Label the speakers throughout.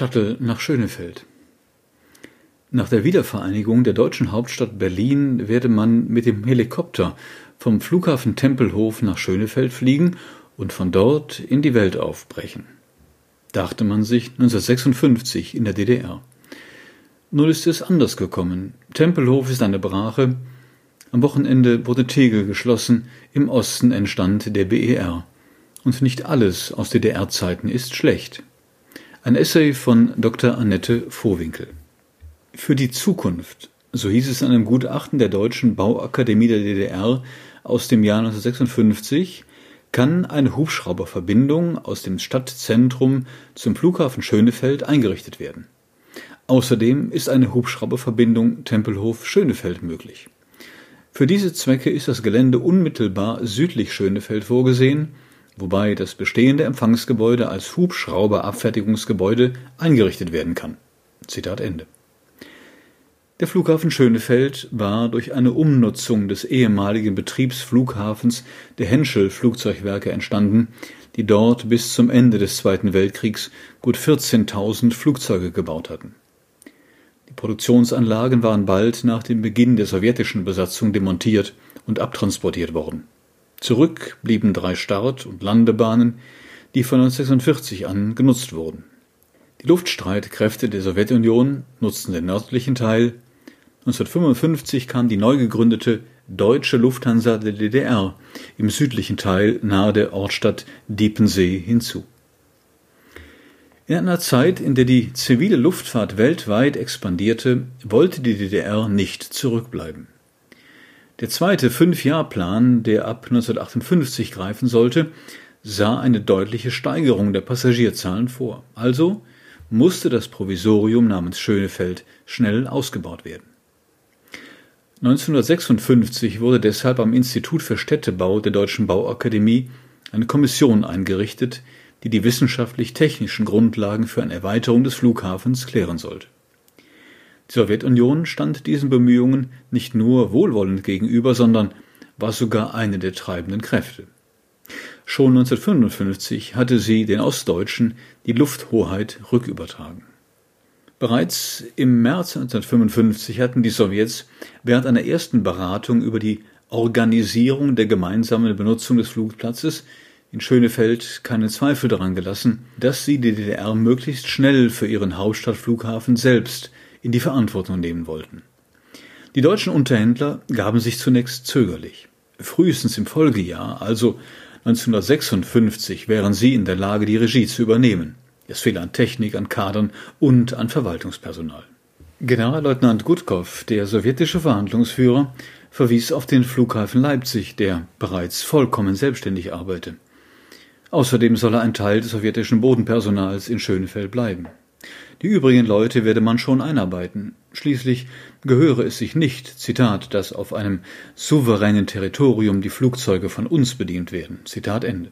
Speaker 1: Shuttle nach Schönefeld. Nach der Wiedervereinigung der deutschen Hauptstadt Berlin werde man mit dem Helikopter vom Flughafen Tempelhof nach Schönefeld fliegen und von dort in die Welt aufbrechen. Dachte man sich 1956 in der DDR. Nun ist es anders gekommen. Tempelhof ist eine Brache. Am Wochenende wurde Tegel geschlossen. Im Osten entstand der BER. Und nicht alles aus DDR-Zeiten ist schlecht. Ein Essay von Dr. Annette Vohwinkel. Für die Zukunft, so hieß es in einem Gutachten der Deutschen Bauakademie der DDR aus dem Jahr 1956, kann eine Hubschrauberverbindung aus dem Stadtzentrum zum Flughafen Schönefeld eingerichtet werden. Außerdem ist eine Hubschrauberverbindung Tempelhof-Schönefeld möglich. Für diese Zwecke ist das Gelände unmittelbar südlich Schönefeld vorgesehen wobei das bestehende Empfangsgebäude als Hubschrauberabfertigungsgebäude eingerichtet werden kann. Zitat Ende. Der Flughafen Schönefeld war durch eine Umnutzung des ehemaligen Betriebsflughafens der Henschel Flugzeugwerke entstanden, die dort bis zum Ende des Zweiten Weltkriegs gut 14.000 Flugzeuge gebaut hatten. Die Produktionsanlagen waren bald nach dem Beginn der sowjetischen Besatzung demontiert und abtransportiert worden Zurück blieben drei Start- und Landebahnen, die von 1946 an genutzt wurden. Die Luftstreitkräfte der Sowjetunion nutzten den nördlichen Teil. 1955 kam die neu gegründete Deutsche Lufthansa der DDR im südlichen Teil nahe der Ortstadt Diepensee hinzu. In einer Zeit, in der die zivile Luftfahrt weltweit expandierte, wollte die DDR nicht zurückbleiben. Der zweite Fünf-Jahr-Plan, der ab 1958 greifen sollte, sah eine deutliche Steigerung der Passagierzahlen vor. Also musste das Provisorium namens Schönefeld schnell ausgebaut werden. 1956 wurde deshalb am Institut für Städtebau der Deutschen Bauakademie eine Kommission eingerichtet, die die wissenschaftlich-technischen Grundlagen für eine Erweiterung des Flughafens klären sollte. Die Sowjetunion stand diesen Bemühungen nicht nur wohlwollend gegenüber, sondern war sogar eine der treibenden Kräfte. Schon 1955 hatte sie den Ostdeutschen die Lufthoheit rückübertragen. Bereits im März 1955 hatten die Sowjets während einer ersten Beratung über die Organisierung der gemeinsamen Benutzung des Flugplatzes in Schönefeld keinen Zweifel daran gelassen, dass sie die DDR möglichst schnell für ihren Hauptstadtflughafen selbst in die Verantwortung nehmen wollten. Die deutschen Unterhändler gaben sich zunächst zögerlich. Frühestens im Folgejahr, also 1956, wären sie in der Lage, die Regie zu übernehmen. Es fehle an Technik, an Kadern und an Verwaltungspersonal. Generalleutnant Gutkow, der sowjetische Verhandlungsführer, verwies auf den Flughafen Leipzig, der bereits vollkommen selbstständig arbeite. Außerdem solle ein Teil des sowjetischen Bodenpersonals in Schönefeld bleiben. Die übrigen Leute werde man schon einarbeiten. Schließlich gehöre es sich nicht, Zitat, dass auf einem souveränen Territorium die Flugzeuge von uns bedient werden. Zitat Ende.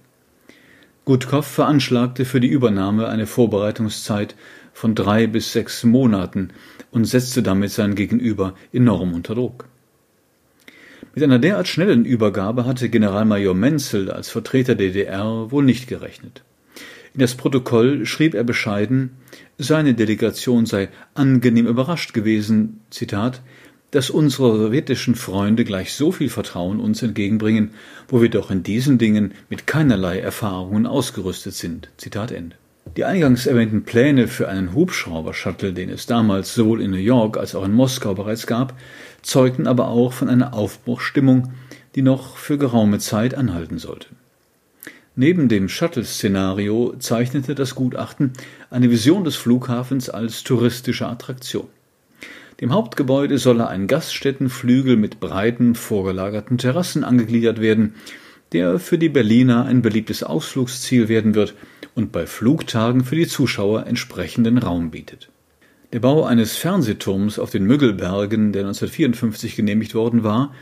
Speaker 1: Gutkow veranschlagte für die Übernahme eine Vorbereitungszeit von drei bis sechs Monaten und setzte damit sein Gegenüber enorm unter Druck. Mit einer derart schnellen Übergabe hatte Generalmajor Menzel als Vertreter der DDR wohl nicht gerechnet. In das Protokoll schrieb er bescheiden, seine Delegation sei angenehm überrascht gewesen, Zitat, dass unsere sowjetischen Freunde gleich so viel Vertrauen uns entgegenbringen, wo wir doch in diesen Dingen mit keinerlei Erfahrungen ausgerüstet sind. Zitat Ende. Die eingangs erwähnten Pläne für einen Hubschrauber-Shuttle, den es damals sowohl in New York als auch in Moskau bereits gab, zeugten aber auch von einer Aufbruchstimmung, die noch für geraume Zeit anhalten sollte. Neben dem Shuttle-Szenario zeichnete das Gutachten eine Vision des Flughafens als touristische Attraktion. Dem Hauptgebäude solle ein Gaststättenflügel mit breiten, vorgelagerten Terrassen angegliedert werden, der für die Berliner ein beliebtes Ausflugsziel werden wird und bei Flugtagen für die Zuschauer entsprechenden Raum bietet. Der Bau eines Fernsehturms auf den Müggelbergen, der 1954 genehmigt worden war,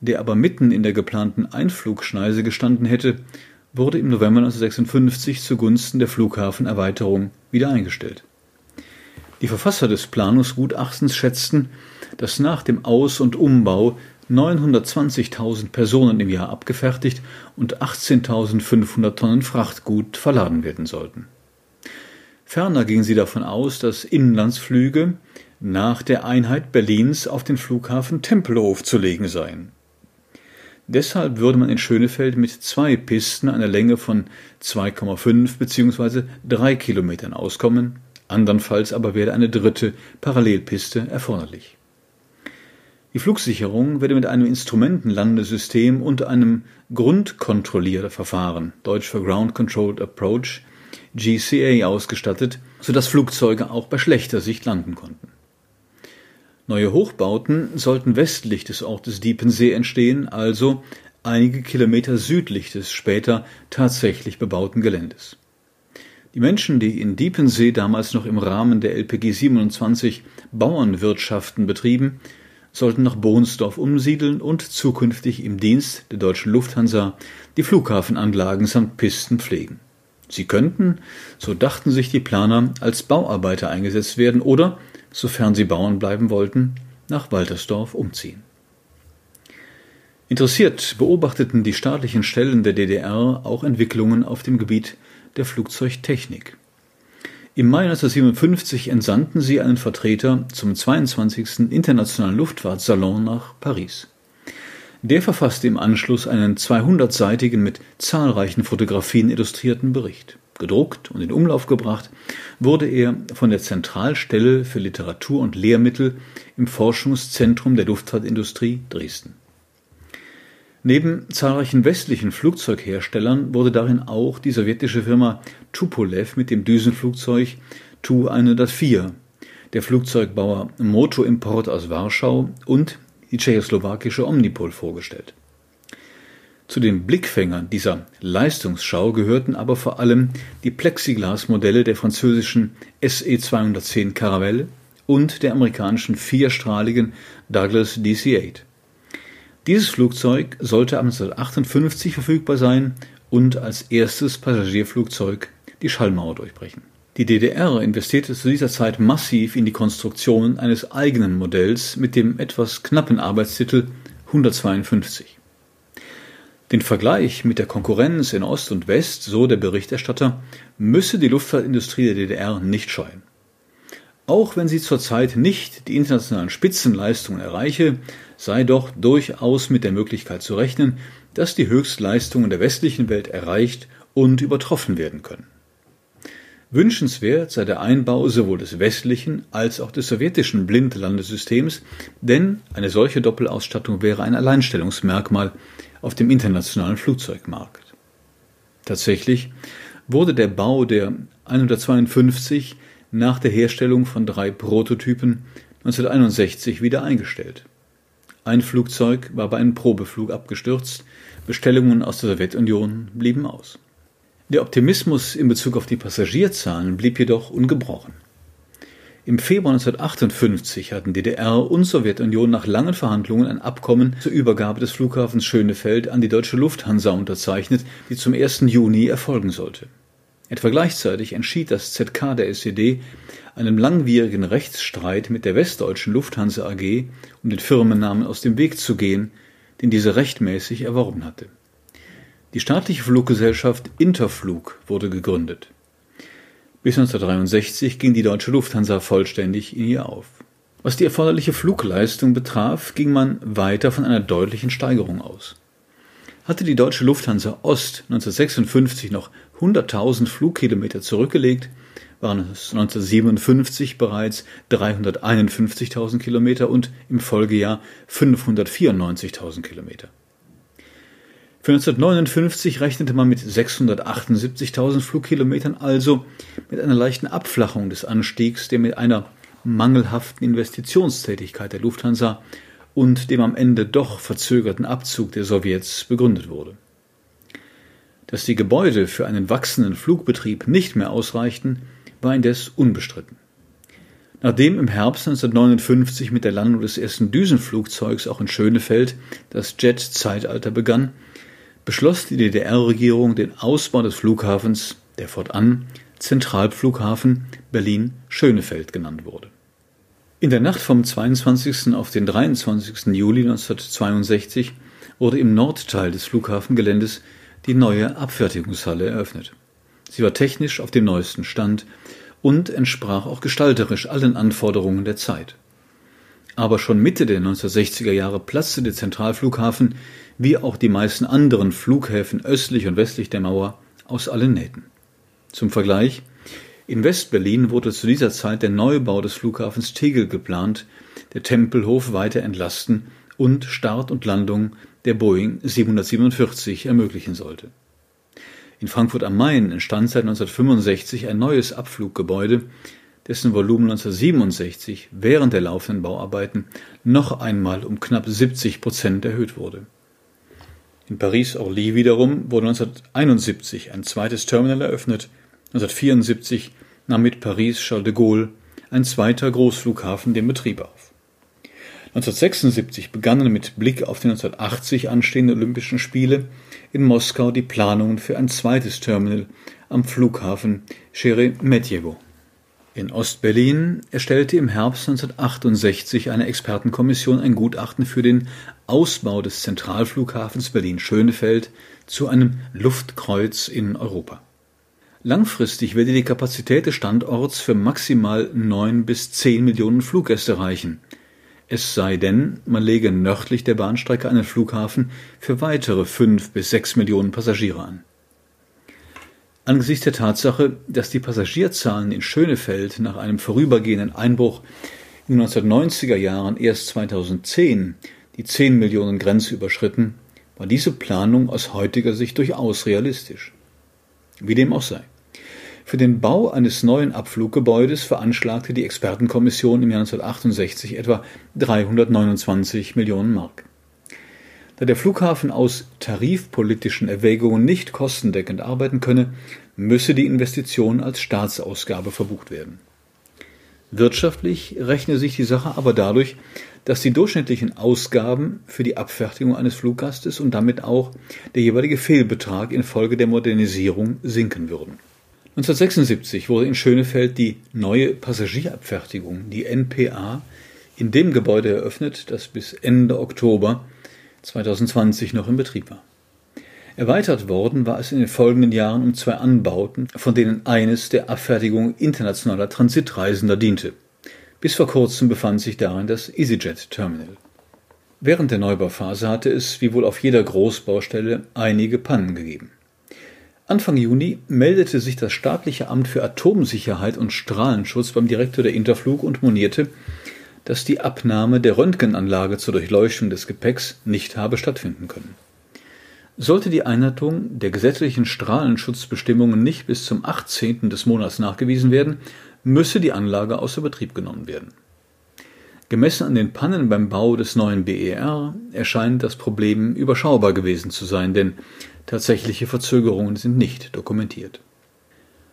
Speaker 1: der aber mitten in der geplanten Einflugschneise gestanden hätte, wurde im November 1956 zugunsten der Flughafenerweiterung wieder eingestellt. Die Verfasser des Planungsgutachtens schätzten, dass nach dem Aus- und Umbau 920.000 Personen im Jahr abgefertigt und 18.500 Tonnen Frachtgut verladen werden sollten. Ferner ging sie davon aus, dass Inlandsflüge nach der Einheit Berlins auf den Flughafen Tempelhof zu legen seien. Deshalb würde man in Schönefeld mit zwei Pisten einer Länge von 2,5 bzw. 3 Kilometern auskommen, andernfalls aber wäre eine dritte Parallelpiste erforderlich. Die Flugsicherung werde mit einem Instrumentenlandesystem und einem Grundkontrollierverfahren, deutsch für Ground Controlled Approach, GCA ausgestattet, sodass Flugzeuge auch bei schlechter Sicht landen konnten. Neue Hochbauten sollten westlich des Ortes Diepensee entstehen, also einige Kilometer südlich des später tatsächlich bebauten Geländes. Die Menschen, die in Diepensee damals noch im Rahmen der LPG 27 Bauernwirtschaften betrieben, sollten nach Bohnsdorf umsiedeln und zukünftig im Dienst der deutschen Lufthansa die Flughafenanlagen samt Pisten pflegen. Sie könnten, so dachten sich die Planer, als Bauarbeiter eingesetzt werden oder sofern sie Bauern bleiben wollten, nach Waltersdorf umziehen. Interessiert beobachteten die staatlichen Stellen der DDR auch Entwicklungen auf dem Gebiet der Flugzeugtechnik. Im Mai 1957 entsandten sie einen Vertreter zum 22. Internationalen Luftfahrtsalon nach Paris. Der verfasste im Anschluss einen 200-seitigen mit zahlreichen Fotografien illustrierten Bericht. Gedruckt und in Umlauf gebracht wurde er von der Zentralstelle für Literatur und Lehrmittel im Forschungszentrum der Luftfahrtindustrie Dresden. Neben zahlreichen westlichen Flugzeugherstellern wurde darin auch die sowjetische Firma Tupolev mit dem Düsenflugzeug Tu-104, der Flugzeugbauer Moto Import aus Warschau und die tschechoslowakische Omnipol vorgestellt zu den Blickfängern dieser Leistungsschau gehörten aber vor allem die Plexiglas-Modelle der französischen SE-210 Caravelle und der amerikanischen vierstrahligen Douglas DC-8. Dieses Flugzeug sollte ab 1958 verfügbar sein und als erstes Passagierflugzeug die Schallmauer durchbrechen. Die DDR investierte zu dieser Zeit massiv in die Konstruktion eines eigenen Modells mit dem etwas knappen Arbeitstitel 152. Den Vergleich mit der Konkurrenz in Ost und West, so der Berichterstatter, müsse die Luftfahrtindustrie der DDR nicht scheuen. Auch wenn sie zurzeit nicht die internationalen Spitzenleistungen erreiche, sei doch durchaus mit der Möglichkeit zu rechnen, dass die Höchstleistungen der westlichen Welt erreicht und übertroffen werden können. Wünschenswert sei der Einbau sowohl des westlichen als auch des sowjetischen Blindlandesystems, denn eine solche Doppelausstattung wäre ein Alleinstellungsmerkmal auf dem internationalen Flugzeugmarkt. Tatsächlich wurde der Bau der 152 nach der Herstellung von drei Prototypen 1961 wieder eingestellt. Ein Flugzeug war bei einem Probeflug abgestürzt, Bestellungen aus der Sowjetunion blieben aus. Der Optimismus in Bezug auf die Passagierzahlen blieb jedoch ungebrochen. Im Februar 1958 hatten DDR und Sowjetunion nach langen Verhandlungen ein Abkommen zur Übergabe des Flughafens Schönefeld an die deutsche Lufthansa unterzeichnet, die zum 1. Juni erfolgen sollte. Etwa gleichzeitig entschied das ZK der SED, einem langwierigen Rechtsstreit mit der westdeutschen Lufthansa AG um den Firmennamen aus dem Weg zu gehen, den diese rechtmäßig erworben hatte. Die staatliche Fluggesellschaft Interflug wurde gegründet. Bis 1963 ging die deutsche Lufthansa vollständig in ihr auf. Was die erforderliche Flugleistung betraf, ging man weiter von einer deutlichen Steigerung aus. Hatte die deutsche Lufthansa Ost 1956 noch 100.000 Flugkilometer zurückgelegt, waren es 1957 bereits 351.000 Kilometer und im Folgejahr 594.000 Kilometer. Für 1959 rechnete man mit 678.000 Flugkilometern, also mit einer leichten Abflachung des Anstiegs, der mit einer mangelhaften Investitionstätigkeit der Lufthansa und dem am Ende doch verzögerten Abzug der Sowjets begründet wurde. Dass die Gebäude für einen wachsenden Flugbetrieb nicht mehr ausreichten, war indes unbestritten. Nachdem im Herbst 1959 mit der Landung des ersten Düsenflugzeugs auch in Schönefeld das Jet-Zeitalter begann, beschloss die DDR-Regierung den Ausbau des Flughafens, der fortan Zentralflughafen Berlin-Schönefeld genannt wurde. In der Nacht vom 22. auf den 23. Juli 1962 wurde im Nordteil des Flughafengeländes die neue Abfertigungshalle eröffnet. Sie war technisch auf dem neuesten Stand und entsprach auch gestalterisch allen Anforderungen der Zeit. Aber schon Mitte der 1960er Jahre platzte der Zentralflughafen, wie auch die meisten anderen Flughäfen östlich und westlich der Mauer, aus allen Nähten. Zum Vergleich, in Westberlin wurde zu dieser Zeit der Neubau des Flughafens Tegel geplant, der Tempelhof weiter entlasten und Start und Landung der Boeing 747 ermöglichen sollte. In Frankfurt am Main entstand seit 1965 ein neues Abfluggebäude, dessen Volumen 1967 während der laufenden Bauarbeiten noch einmal um knapp 70 Prozent erhöht wurde. In Paris-Orly wiederum wurde 1971 ein zweites Terminal eröffnet, 1974 nahm mit Paris-Charles de Gaulle ein zweiter Großflughafen den Betrieb auf. 1976 begannen mit Blick auf die 1980 anstehenden Olympischen Spiele in Moskau die Planungen für ein zweites Terminal am Flughafen Sheremetyevo. In Ostberlin erstellte im Herbst 1968 eine Expertenkommission ein Gutachten für den Ausbau des Zentralflughafens Berlin-Schönefeld zu einem Luftkreuz in Europa. Langfristig werde die Kapazität des Standorts für maximal neun bis zehn Millionen Fluggäste reichen. Es sei denn, man lege nördlich der Bahnstrecke einen Flughafen für weitere fünf bis sechs Millionen Passagiere an. Angesichts der Tatsache, dass die Passagierzahlen in Schönefeld nach einem vorübergehenden Einbruch in den 1990er Jahren erst 2010 die 10 Millionen Grenze überschritten, war diese Planung aus heutiger Sicht durchaus realistisch. Wie dem auch sei. Für den Bau eines neuen Abfluggebäudes veranschlagte die Expertenkommission im Jahr 1968 etwa 329 Millionen Mark. Da der Flughafen aus tarifpolitischen Erwägungen nicht kostendeckend arbeiten könne, müsse die Investition als Staatsausgabe verbucht werden. Wirtschaftlich rechne sich die Sache aber dadurch, dass die durchschnittlichen Ausgaben für die Abfertigung eines Fluggastes und damit auch der jeweilige Fehlbetrag infolge der Modernisierung sinken würden. 1976 wurde in Schönefeld die neue Passagierabfertigung, die NPA, in dem Gebäude eröffnet, das bis Ende Oktober 2020 noch in Betrieb war. Erweitert worden war es in den folgenden Jahren um zwei Anbauten, von denen eines der Abfertigung internationaler Transitreisender diente. Bis vor kurzem befand sich darin das EasyJet Terminal. Während der Neubauphase hatte es, wie wohl auf jeder Großbaustelle, einige Pannen gegeben. Anfang Juni meldete sich das staatliche Amt für Atomsicherheit und Strahlenschutz beim Direktor der Interflug und monierte, dass die Abnahme der Röntgenanlage zur Durchleuchtung des Gepäcks nicht habe stattfinden können. Sollte die Einhaltung der gesetzlichen Strahlenschutzbestimmungen nicht bis zum 18. des Monats nachgewiesen werden, müsse die Anlage außer Betrieb genommen werden. Gemessen an den Pannen beim Bau des neuen BER erscheint das Problem überschaubar gewesen zu sein, denn tatsächliche Verzögerungen sind nicht dokumentiert.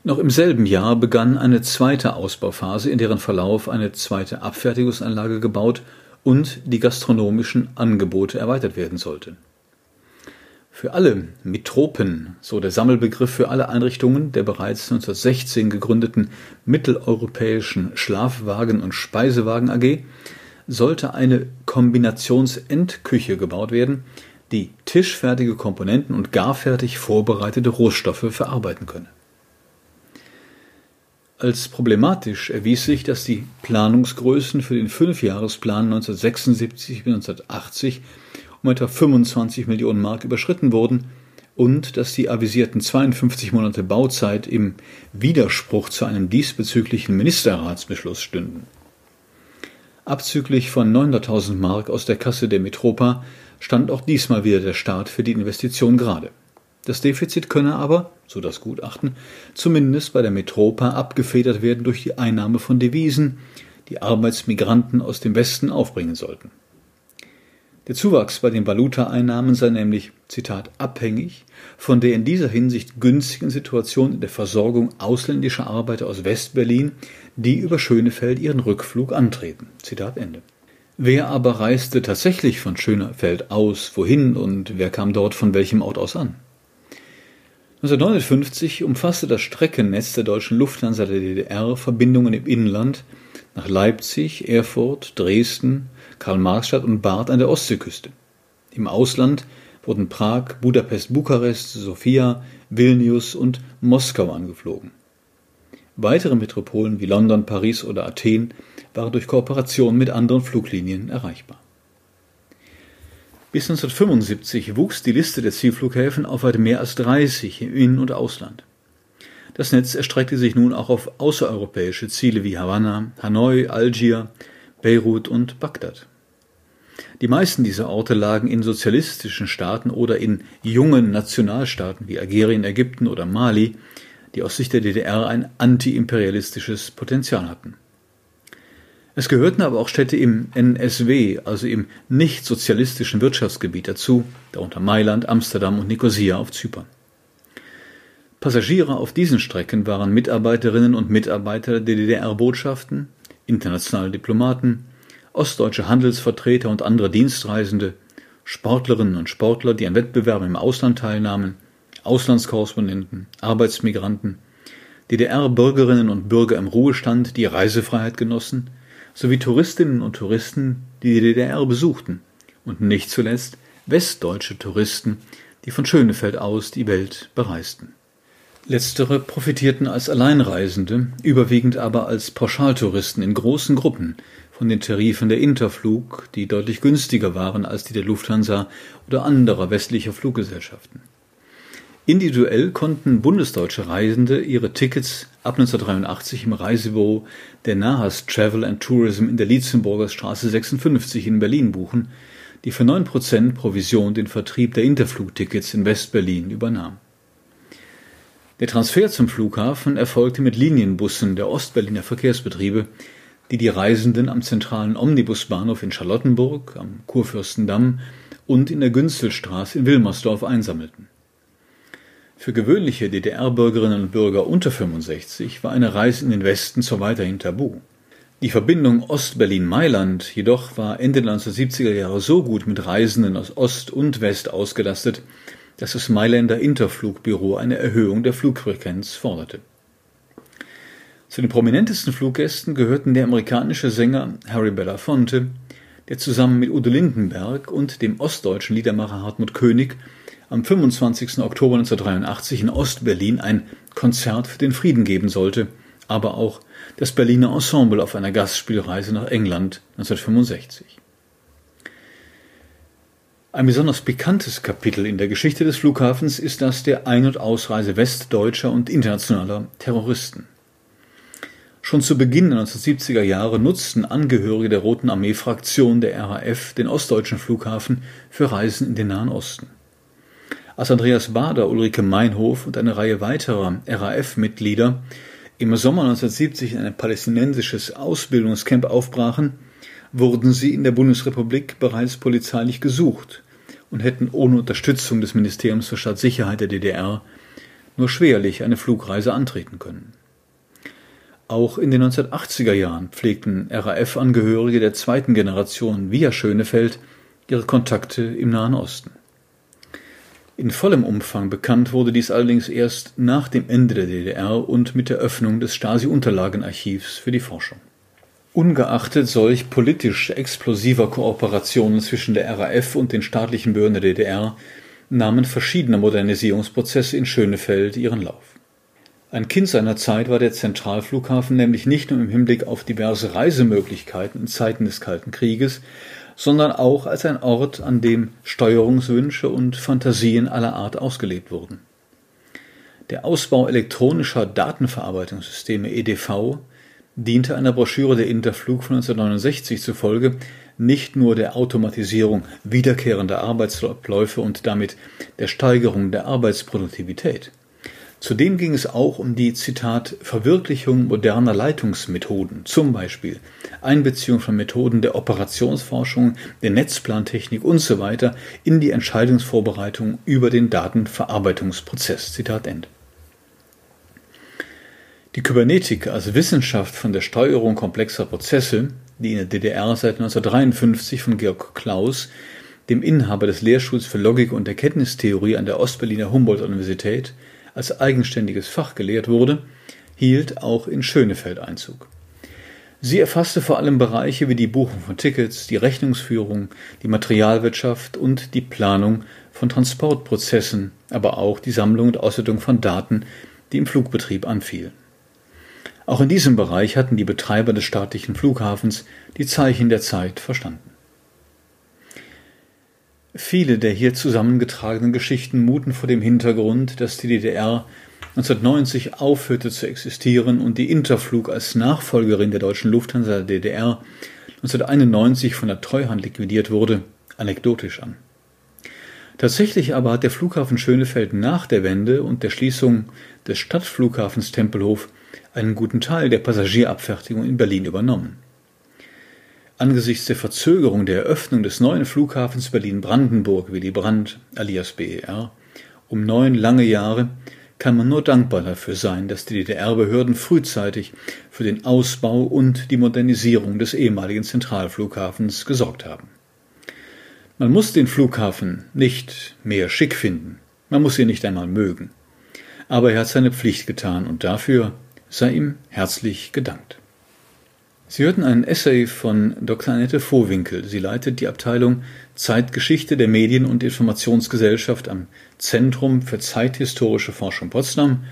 Speaker 1: Noch im selben Jahr begann eine zweite Ausbauphase, in deren Verlauf eine zweite Abfertigungsanlage gebaut und die gastronomischen Angebote erweitert werden sollte. Für alle Metropen, so der Sammelbegriff für alle Einrichtungen der bereits 1916 gegründeten Mitteleuropäischen Schlafwagen- und Speisewagen AG, sollte eine Kombinationsendküche gebaut werden, die tischfertige Komponenten und garfertig vorbereitete Rohstoffe verarbeiten könne. Als problematisch erwies sich, dass die Planungsgrößen für den Fünfjahresplan 1976 bis 1980 etwa 25 Millionen Mark überschritten wurden und dass die avisierten 52 Monate Bauzeit im Widerspruch zu einem diesbezüglichen Ministerratsbeschluss stünden. Abzüglich von 900.000 Mark aus der Kasse der Metropa stand auch diesmal wieder der Staat für die Investition gerade. Das Defizit könne aber, so das Gutachten, zumindest bei der Metropa abgefedert werden durch die Einnahme von Devisen, die Arbeitsmigranten aus dem Westen aufbringen sollten. Der Zuwachs bei den Valuta-Einnahmen sei nämlich, Zitat, abhängig von der in dieser Hinsicht günstigen Situation in der Versorgung ausländischer Arbeiter aus Westberlin, die über Schönefeld ihren Rückflug antreten. Zitat Ende. Wer aber reiste tatsächlich von Schönefeld aus, wohin und wer kam dort von welchem Ort aus an? 1959 umfasste das Streckennetz der deutschen Lufthansa der DDR Verbindungen im Inland nach Leipzig, Erfurt, Dresden, Karl-Marx-Stadt und Barth an der Ostseeküste. Im Ausland wurden Prag, Budapest, Bukarest, Sofia, Vilnius und Moskau angeflogen. Weitere Metropolen wie London, Paris oder Athen waren durch Kooperation mit anderen Fluglinien erreichbar. Bis 1975 wuchs die Liste der Zielflughäfen auf weit mehr als 30 im In- und Ausland. Das Netz erstreckte sich nun auch auf außereuropäische Ziele wie Havanna, Hanoi, Algier, Beirut und Bagdad. Die meisten dieser Orte lagen in sozialistischen Staaten oder in jungen Nationalstaaten wie Algerien, Ägypten oder Mali, die aus Sicht der DDR ein antiimperialistisches Potenzial hatten. Es gehörten aber auch Städte im NSW, also im nicht-sozialistischen Wirtschaftsgebiet dazu, darunter Mailand, Amsterdam und Nikosia auf Zypern. Passagiere auf diesen Strecken waren Mitarbeiterinnen und Mitarbeiter der DDR-Botschaften, internationale Diplomaten, ostdeutsche Handelsvertreter und andere Dienstreisende, Sportlerinnen und Sportler, die an Wettbewerben im Ausland teilnahmen, Auslandskorrespondenten, Arbeitsmigranten, DDR-Bürgerinnen und Bürger im Ruhestand, die Reisefreiheit genossen, sowie Touristinnen und Touristen, die die DDR besuchten und nicht zuletzt westdeutsche Touristen, die von Schönefeld aus die Welt bereisten. Letztere profitierten als Alleinreisende, überwiegend aber als Pauschaltouristen in großen Gruppen von den Tarifen der Interflug, die deutlich günstiger waren als die der Lufthansa oder anderer westlicher Fluggesellschaften. Individuell konnten bundesdeutsche Reisende ihre Tickets ab 1983 im Reisebüro der Nahas Travel and Tourism in der Lietzenburger Straße 56 in Berlin buchen, die für 9% Provision den Vertrieb der Interflugtickets in Westberlin übernahm. Der Transfer zum Flughafen erfolgte mit Linienbussen der Ostberliner Verkehrsbetriebe, die die Reisenden am zentralen Omnibusbahnhof in Charlottenburg, am Kurfürstendamm und in der Günzelstraße in Wilmersdorf einsammelten. Für gewöhnliche DDR-Bürgerinnen und Bürger unter 65 war eine Reise in den Westen zwar weiterhin tabu. Die Verbindung Ost-Berlin-Mailand jedoch war Ende der 1970er Jahre so gut mit Reisenden aus Ost und West ausgelastet, dass das Mailänder Interflugbüro eine Erhöhung der Flugfrequenz forderte. Zu den prominentesten Fluggästen gehörten der amerikanische Sänger Harry Belafonte, der zusammen mit Udo Lindenberg und dem ostdeutschen Liedermacher Hartmut König am 25. Oktober 1983 in Ostberlin ein Konzert für den Frieden geben sollte, aber auch das Berliner Ensemble auf einer Gastspielreise nach England 1965. Ein besonders pikantes Kapitel in der Geschichte des Flughafens ist das der Ein- und Ausreise westdeutscher und internationaler Terroristen. Schon zu Beginn der 1970er Jahre nutzten Angehörige der Roten Armee-Fraktion der RAF den ostdeutschen Flughafen für Reisen in den Nahen Osten. Als Andreas Bader, Ulrike Meinhof und eine Reihe weiterer RAF-Mitglieder im Sommer 1970 in ein palästinensisches Ausbildungscamp aufbrachen, wurden sie in der Bundesrepublik bereits polizeilich gesucht und hätten ohne Unterstützung des Ministeriums für Staatssicherheit der DDR nur schwerlich eine Flugreise antreten können. Auch in den 1980er Jahren pflegten RAF-Angehörige der zweiten Generation via Schönefeld ihre Kontakte im Nahen Osten. In vollem Umfang bekannt wurde dies allerdings erst nach dem Ende der DDR und mit der Öffnung des Stasi-Unterlagenarchivs für die Forschung. Ungeachtet solch politisch explosiver Kooperationen zwischen der RAF und den staatlichen Behörden der DDR nahmen verschiedene Modernisierungsprozesse in Schönefeld ihren Lauf. Ein Kind seiner Zeit war der Zentralflughafen nämlich nicht nur im Hinblick auf diverse Reisemöglichkeiten in Zeiten des Kalten Krieges, sondern auch als ein Ort, an dem Steuerungswünsche und Fantasien aller Art ausgelebt wurden. Der Ausbau elektronischer Datenverarbeitungssysteme EDV diente einer Broschüre der Interflug von 1969 zufolge nicht nur der Automatisierung wiederkehrender Arbeitsabläufe und damit der Steigerung der Arbeitsproduktivität. Zudem ging es auch um die Zitat Verwirklichung moderner Leitungsmethoden, zum Beispiel Einbeziehung von Methoden der Operationsforschung, der Netzplantechnik usw. So in die Entscheidungsvorbereitung über den Datenverarbeitungsprozess. Zitat Ende. Die Kybernetik als Wissenschaft von der Steuerung komplexer Prozesse, die in der DDR seit 1953 von Georg Klaus, dem Inhaber des Lehrstuhls für Logik und Erkenntnistheorie an der Ostberliner Humboldt-Universität, als eigenständiges Fach gelehrt wurde, hielt auch in Schönefeld Einzug. Sie erfasste vor allem Bereiche wie die Buchung von Tickets, die Rechnungsführung, die Materialwirtschaft und die Planung von Transportprozessen, aber auch die Sammlung und Auswertung von Daten, die im Flugbetrieb anfielen. Auch in diesem Bereich hatten die Betreiber des staatlichen Flughafens die Zeichen der Zeit verstanden. Viele der hier zusammengetragenen Geschichten muten vor dem Hintergrund, dass die DDR 1990 aufhörte zu existieren und die Interflug als Nachfolgerin der deutschen Lufthansa DDR 1991 von der Treuhand liquidiert wurde, anekdotisch an. Tatsächlich aber hat der Flughafen Schönefeld nach der Wende und der Schließung des Stadtflughafens Tempelhof einen guten Teil der Passagierabfertigung in Berlin übernommen. Angesichts der Verzögerung der Eröffnung des neuen Flughafens Berlin-Brandenburg Willy Brandt alias BER um neun lange Jahre kann man nur dankbar dafür sein, dass die DDR-Behörden frühzeitig für den Ausbau und die Modernisierung des ehemaligen Zentralflughafens gesorgt haben. Man muss den Flughafen nicht mehr schick finden, man muss ihn nicht einmal mögen, aber er hat seine Pflicht getan und dafür sei ihm herzlich gedankt. Sie hörten einen Essay von Dr. Annette Vohwinkel. Sie leitet die Abteilung Zeitgeschichte der Medien- und Informationsgesellschaft am Zentrum für zeithistorische Forschung Potsdam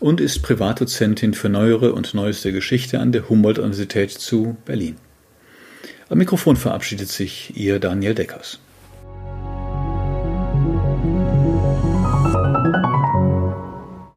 Speaker 1: und ist Privatdozentin für neuere und neueste Geschichte an der Humboldt-Universität zu Berlin. Am Mikrofon verabschiedet sich Ihr Daniel Deckers.